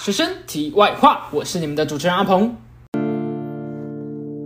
学生题外话，我是你们的主持人阿鹏，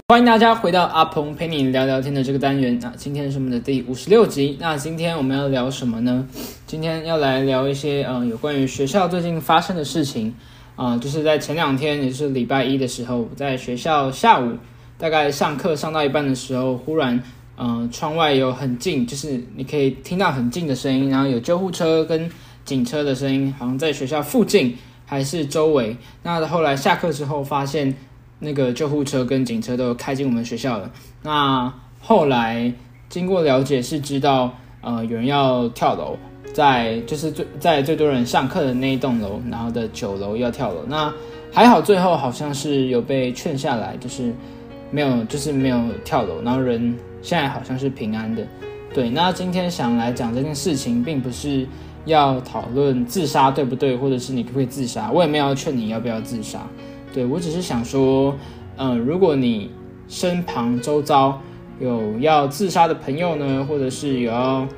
欢迎大家回到阿鹏陪你聊聊天的这个单元。那今天是我们的第五十六集。那今天我们要聊什么呢？今天要来聊一些嗯有关于学校最近发生的事情啊，就是在前两天，也是礼拜一的时候，在学校下午大概上课上到一半的时候，忽然嗯窗外有很近，就是你可以听到很近的声音，然后有救护车跟警车的声音，好像在学校附近。还是周围。那后来下课之后，发现那个救护车跟警车都开进我们学校了。那后来经过了解，是知道呃有人要跳楼，在就是最在最多人上课的那一栋楼，然后的九楼要跳楼。那还好，最后好像是有被劝下来，就是没有就是没有跳楼，然后人现在好像是平安的。对，那今天想来讲这件事情，并不是。要讨论自杀对不对，或者是你可不可以自杀？我也没有要劝你要不要自杀，对我只是想说，嗯，如果你身旁周遭有要自杀的朋友呢，或者是有要，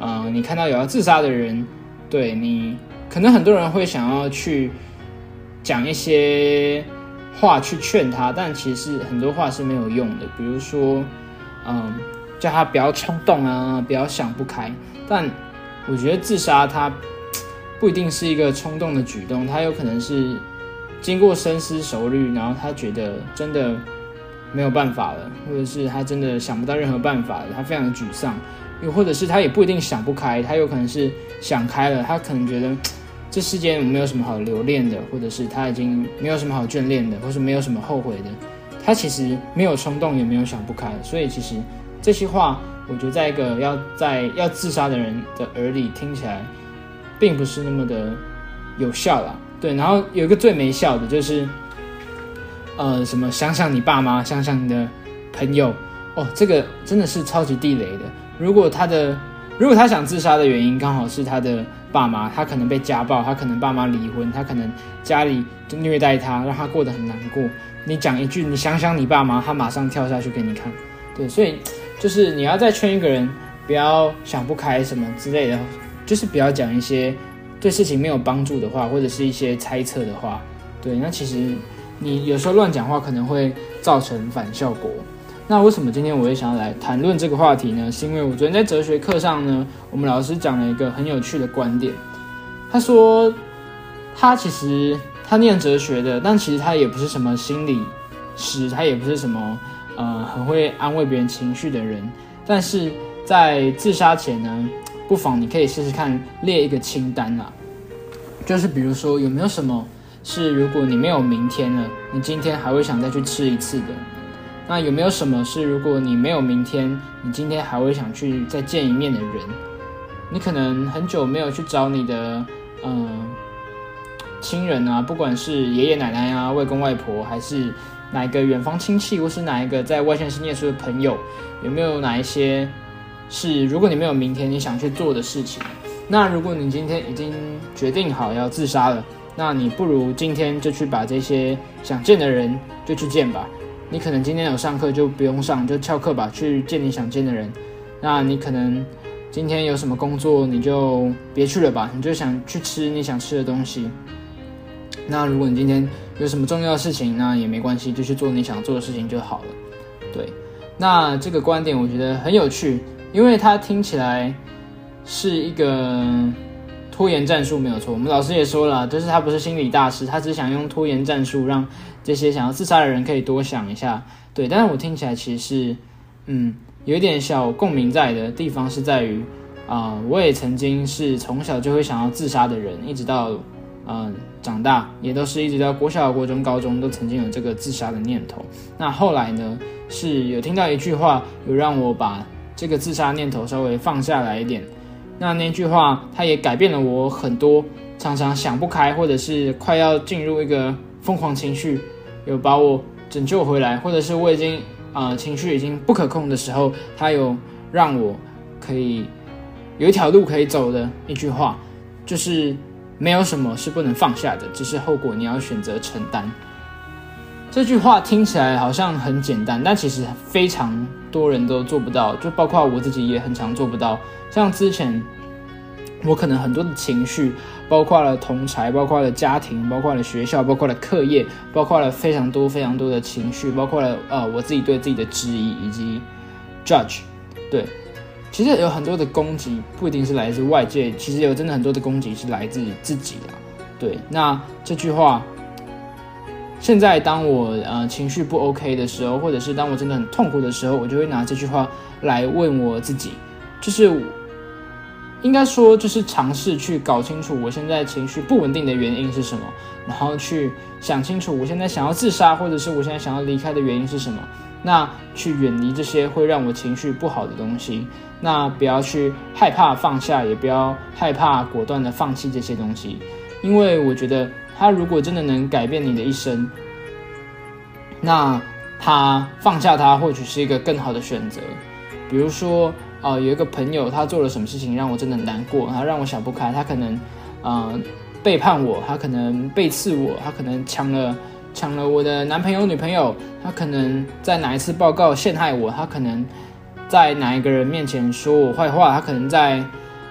嗯，你看到有要自杀的人，对你，可能很多人会想要去讲一些话去劝他，但其实很多话是没有用的，比如说，嗯，叫他不要冲动啊，不要想不开，但。我觉得自杀它不一定是一个冲动的举动，他有可能是经过深思熟虑，然后他觉得真的没有办法了，或者是他真的想不到任何办法了，他非常的沮丧，又或者是他也不一定想不开，他有可能是想开了，他可能觉得这世间没有什么好留恋的，或者是他已经没有什么好眷恋的，或是没有什么后悔的，他其实没有冲动，也没有想不开，所以其实这些话。我觉得在一个要在要自杀的人的耳里听起来，并不是那么的有效啦。对，然后有一个最没效的，就是，呃，什么想想你爸妈，想想你的朋友，哦，这个真的是超级地雷的。如果他的如果他想自杀的原因刚好是他的爸妈，他可能被家暴，他可能爸妈离婚，他可能家里就虐待他，让他过得很难过。你讲一句，你想想你爸妈，他马上跳下去给你看。对，所以。就是你要再劝一个人不要想不开什么之类的，就是不要讲一些对事情没有帮助的话，或者是一些猜测的话。对，那其实你有时候乱讲话可能会造成反效果。那为什么今天我也想要来谈论这个话题呢？是因为我昨天在哲学课上呢，我们老师讲了一个很有趣的观点。他说，他其实他念哲学的，但其实他也不是什么心理师，他也不是什么。呃，很会安慰别人情绪的人，但是在自杀前呢，不妨你可以试试看列一个清单啊，就是比如说有没有什么是如果你没有明天了，你今天还会想再去吃一次的？那有没有什么是如果你没有明天，你今天还会想去再见一面的人？你可能很久没有去找你的嗯亲人啊，不管是爷爷奶奶啊、外公外婆还是。哪一个远方亲戚，或是哪一个在外县市念书的朋友，有没有哪一些是如果你没有明天你想去做的事情？那如果你今天已经决定好要自杀了，那你不如今天就去把这些想见的人就去见吧。你可能今天有上课就不用上，就翘课吧，去见你想见的人。那你可能今天有什么工作，你就别去了吧，你就想去吃你想吃的东西。那如果你今天有什么重要的事情，那也没关系，就去做你想做的事情就好了。对，那这个观点我觉得很有趣，因为它听起来是一个拖延战术，没有错。我们老师也说了，就是他不是心理大师，他只想用拖延战术让这些想要自杀的人可以多想一下。对，但是我听起来其实是，嗯，有一点小共鸣在的地方是在于，啊，我也曾经是从小就会想要自杀的人，一直到。嗯，长大也都是一直到国小、国中、高中都曾经有这个自杀的念头。那后来呢，是有听到一句话，有让我把这个自杀念头稍微放下来一点。那那句话，它也改变了我很多，常常想不开，或者是快要进入一个疯狂情绪，有把我拯救回来，或者是我已经啊情绪已经不可控的时候，它有让我可以有一条路可以走的一句话，就是。没有什么是不能放下的，只是后果你要选择承担。这句话听起来好像很简单，但其实非常多人都做不到，就包括我自己也很常做不到。像之前我可能很多的情绪，包括了同才，包括了家庭，包括了学校，包括了课业，包括了非常多非常多的情绪，包括了呃我自己对自己的质疑以及 judge，对，其实有很多的攻击不一定是来自外界，其实有真的很多的攻击是来自自己的。对，那这句话，现在当我呃情绪不 OK 的时候，或者是当我真的很痛苦的时候，我就会拿这句话来问我自己，就是。应该说，就是尝试去搞清楚我现在情绪不稳定的原因是什么，然后去想清楚我现在想要自杀，或者是我现在想要离开的原因是什么。那去远离这些会让我情绪不好的东西，那不要去害怕放下，也不要害怕果断的放弃这些东西，因为我觉得他如果真的能改变你的一生，那他放下他或许是一个更好的选择，比如说。呃，有一个朋友，他做了什么事情让我真的难过，然后让我想不开。他可能，呃，背叛我，他可能背刺我，他可能抢了抢了我的男朋友女朋友，他可能在哪一次报告陷害我，他可能在哪一个人面前说我坏话，他可能在，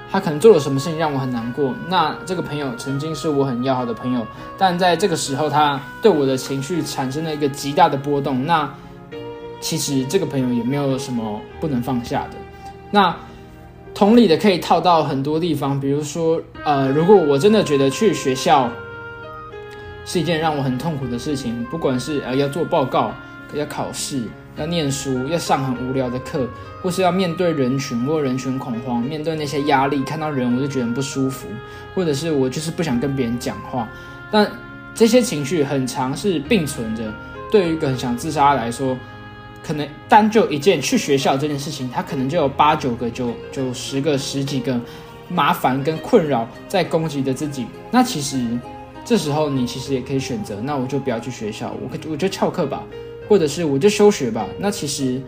他可能做了什么事情让我很难过。那这个朋友曾经是我很要好的朋友，但在这个时候，他对我的情绪产生了一个极大的波动。那其实这个朋友也没有什么不能放下的。那同理的可以套到很多地方，比如说，呃，如果我真的觉得去学校是一件让我很痛苦的事情，不管是呃要做报告、要考试、要念书、要上很无聊的课，或是要面对人群或人群恐慌，面对那些压力，看到人我就觉得很不舒服，或者是我就是不想跟别人讲话，但这些情绪很常是并存着。对于一个很想自杀来说。可能单就一件去学校这件事情，他可能就有八九个、九九十个、十几个麻烦跟困扰在攻击着自己。那其实这时候你其实也可以选择，那我就不要去学校，我我就翘课吧，或者是我就休学吧。那其实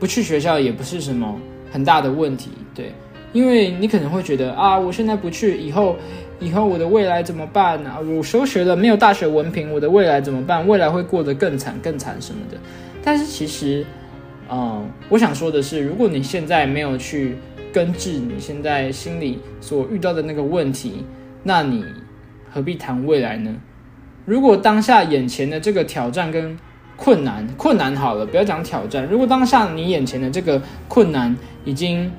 不去学校也不是什么很大的问题，对，因为你可能会觉得啊，我现在不去，以后以后我的未来怎么办呢？我休学了，没有大学文凭，我的未来怎么办？未来会过得更惨、更惨什么的。但是其实，嗯，我想说的是，如果你现在没有去根治你现在心里所遇到的那个问题，那你何必谈未来呢？如果当下眼前的这个挑战跟困难，困难好了，不要讲挑战。如果当下你眼前的这个困难已经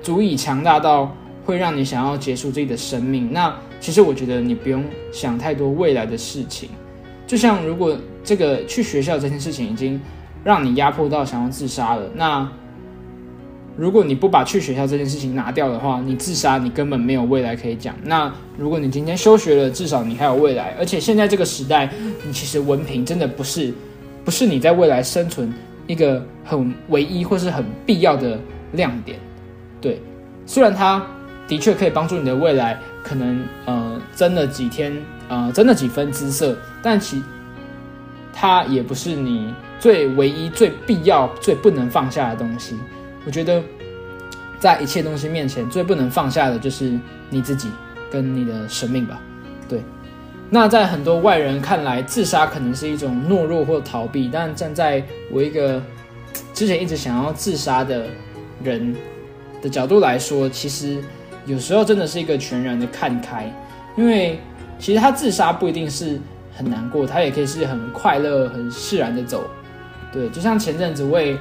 足以强大到会让你想要结束自己的生命，那其实我觉得你不用想太多未来的事情。就像如果这个去学校这件事情已经让你压迫到想要自杀了，那如果你不把去学校这件事情拿掉的话，你自杀你根本没有未来可以讲。那如果你今天休学了，至少你还有未来。而且现在这个时代，你其实文凭真的不是不是你在未来生存一个很唯一或是很必要的亮点。对，虽然它的确可以帮助你的未来，可能呃增了几天。呃，真的几分姿色，但其它也不是你最唯一、最必要、最不能放下的东西。我觉得，在一切东西面前，最不能放下的就是你自己跟你的生命吧。对。那在很多外人看来，自杀可能是一种懦弱或逃避，但站在我一个之前一直想要自杀的人的角度来说，其实有时候真的是一个全然的看开，因为。其实他自杀不一定是很难过，他也可以是很快乐、很释然的走。对，就像前阵子我也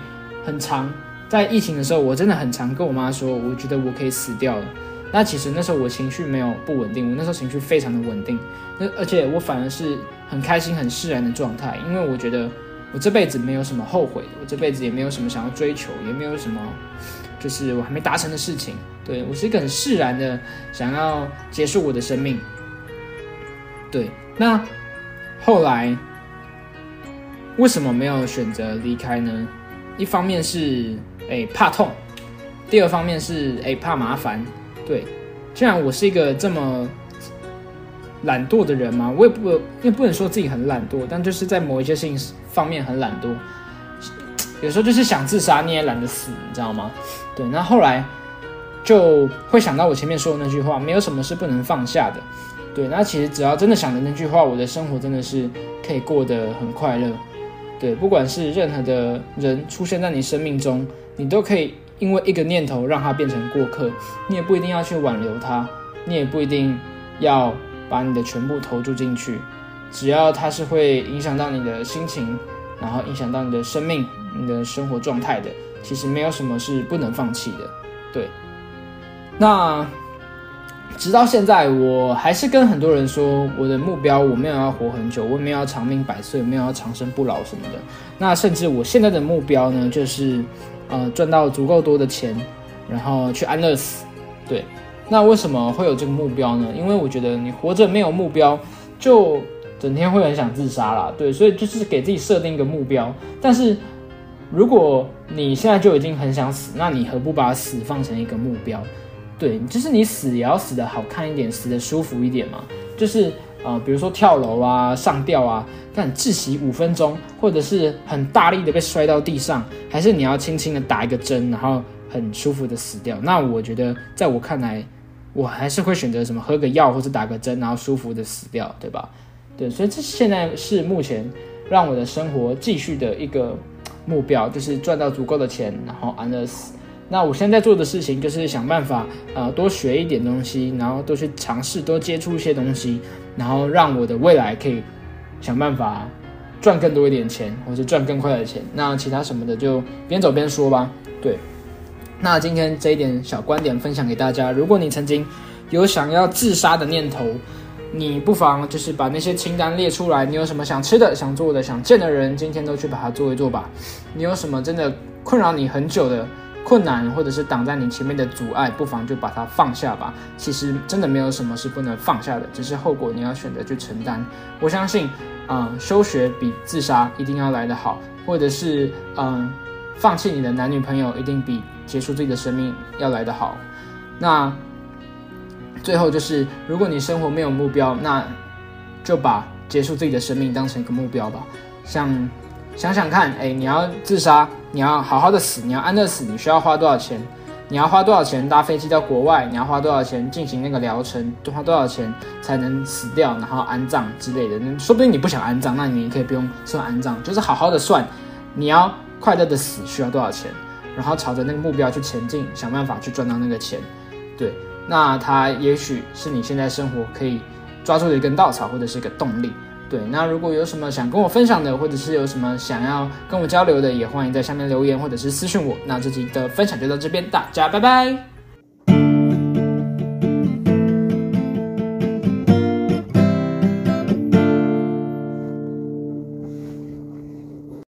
很长，在疫情的时候，我真的很常跟我妈说，我觉得我可以死掉了。那其实那时候我情绪没有不稳定，我那时候情绪非常的稳定。那而且我反而是很开心、很释然的状态，因为我觉得我这辈子没有什么后悔的，我这辈子也没有什么想要追求，也没有什么就是我还没达成的事情。对我是一个很释然的，想要结束我的生命。对，那后来为什么没有选择离开呢？一方面是哎怕痛，第二方面是哎怕麻烦。对，既然我是一个这么懒惰的人嘛，我也不也不能说自己很懒惰，但就是在某一些事情方面很懒惰。有时候就是想自杀，你也懒得死，你知道吗？对，那后来就会想到我前面说的那句话：没有什么是不能放下的。对，那其实只要真的想着那句话，我的生活真的是可以过得很快乐。对，不管是任何的人出现在你生命中，你都可以因为一个念头让它变成过客，你也不一定要去挽留他，你也不一定要把你的全部投注进去，只要它是会影响到你的心情，然后影响到你的生命、你的生活状态的，其实没有什么是不能放弃的。对，那。直到现在，我还是跟很多人说，我的目标我没有要活很久，我没有要长命百岁，没有要长生不老什么的。那甚至我现在的目标呢，就是呃赚到足够多的钱，然后去安乐死。对，那为什么会有这个目标呢？因为我觉得你活着没有目标，就整天会很想自杀啦。对，所以就是给自己设定一个目标。但是如果你现在就已经很想死，那你何不把死放成一个目标？对，就是你死也要死的好看一点，死的舒服一点嘛。就是呃，比如说跳楼啊、上吊啊，但窒息五分钟，或者是很大力的被摔到地上，还是你要轻轻的打一个针，然后很舒服的死掉。那我觉得，在我看来，我还是会选择什么喝个药或者打个针，然后舒服的死掉，对吧？对，所以这现在是目前让我的生活继续的一个目标，就是赚到足够的钱，然后安乐死。那我现在做的事情就是想办法，呃，多学一点东西，然后多去尝试，多接触一些东西，然后让我的未来可以想办法赚更多一点钱，或者赚更快的钱。那其他什么的就边走边说吧。对，那今天这一点小观点分享给大家。如果你曾经有想要自杀的念头，你不妨就是把那些清单列出来。你有什么想吃的、想做的、想见的人，今天都去把它做一做吧。你有什么真的困扰你很久的？困难或者是挡在你前面的阻碍，不妨就把它放下吧。其实真的没有什么是不能放下的，只是后果你要选择去承担。我相信，嗯，休学比自杀一定要来得好，或者是嗯，放弃你的男女朋友一定比结束自己的生命要来得好。那最后就是，如果你生活没有目标，那就把结束自己的生命当成一个目标吧。像。想想看，哎，你要自杀，你要好好的死，你要安乐死，你需要花多少钱？你要花多少钱搭飞机到国外？你要花多少钱进行那个疗程？花多少钱才能死掉，然后安葬之类的？说不定你不想安葬，那你可以不用算安葬，就是好好的算，你要快乐的死需要多少钱？然后朝着那个目标去前进，想办法去赚到那个钱。对，那它也许是你现在生活可以抓住的一根稻草，或者是一个动力。对，那如果有什么想跟我分享的，或者是有什么想要跟我交流的，也欢迎在下面留言或者是私信我。那这集的分享就到这边，大家拜拜。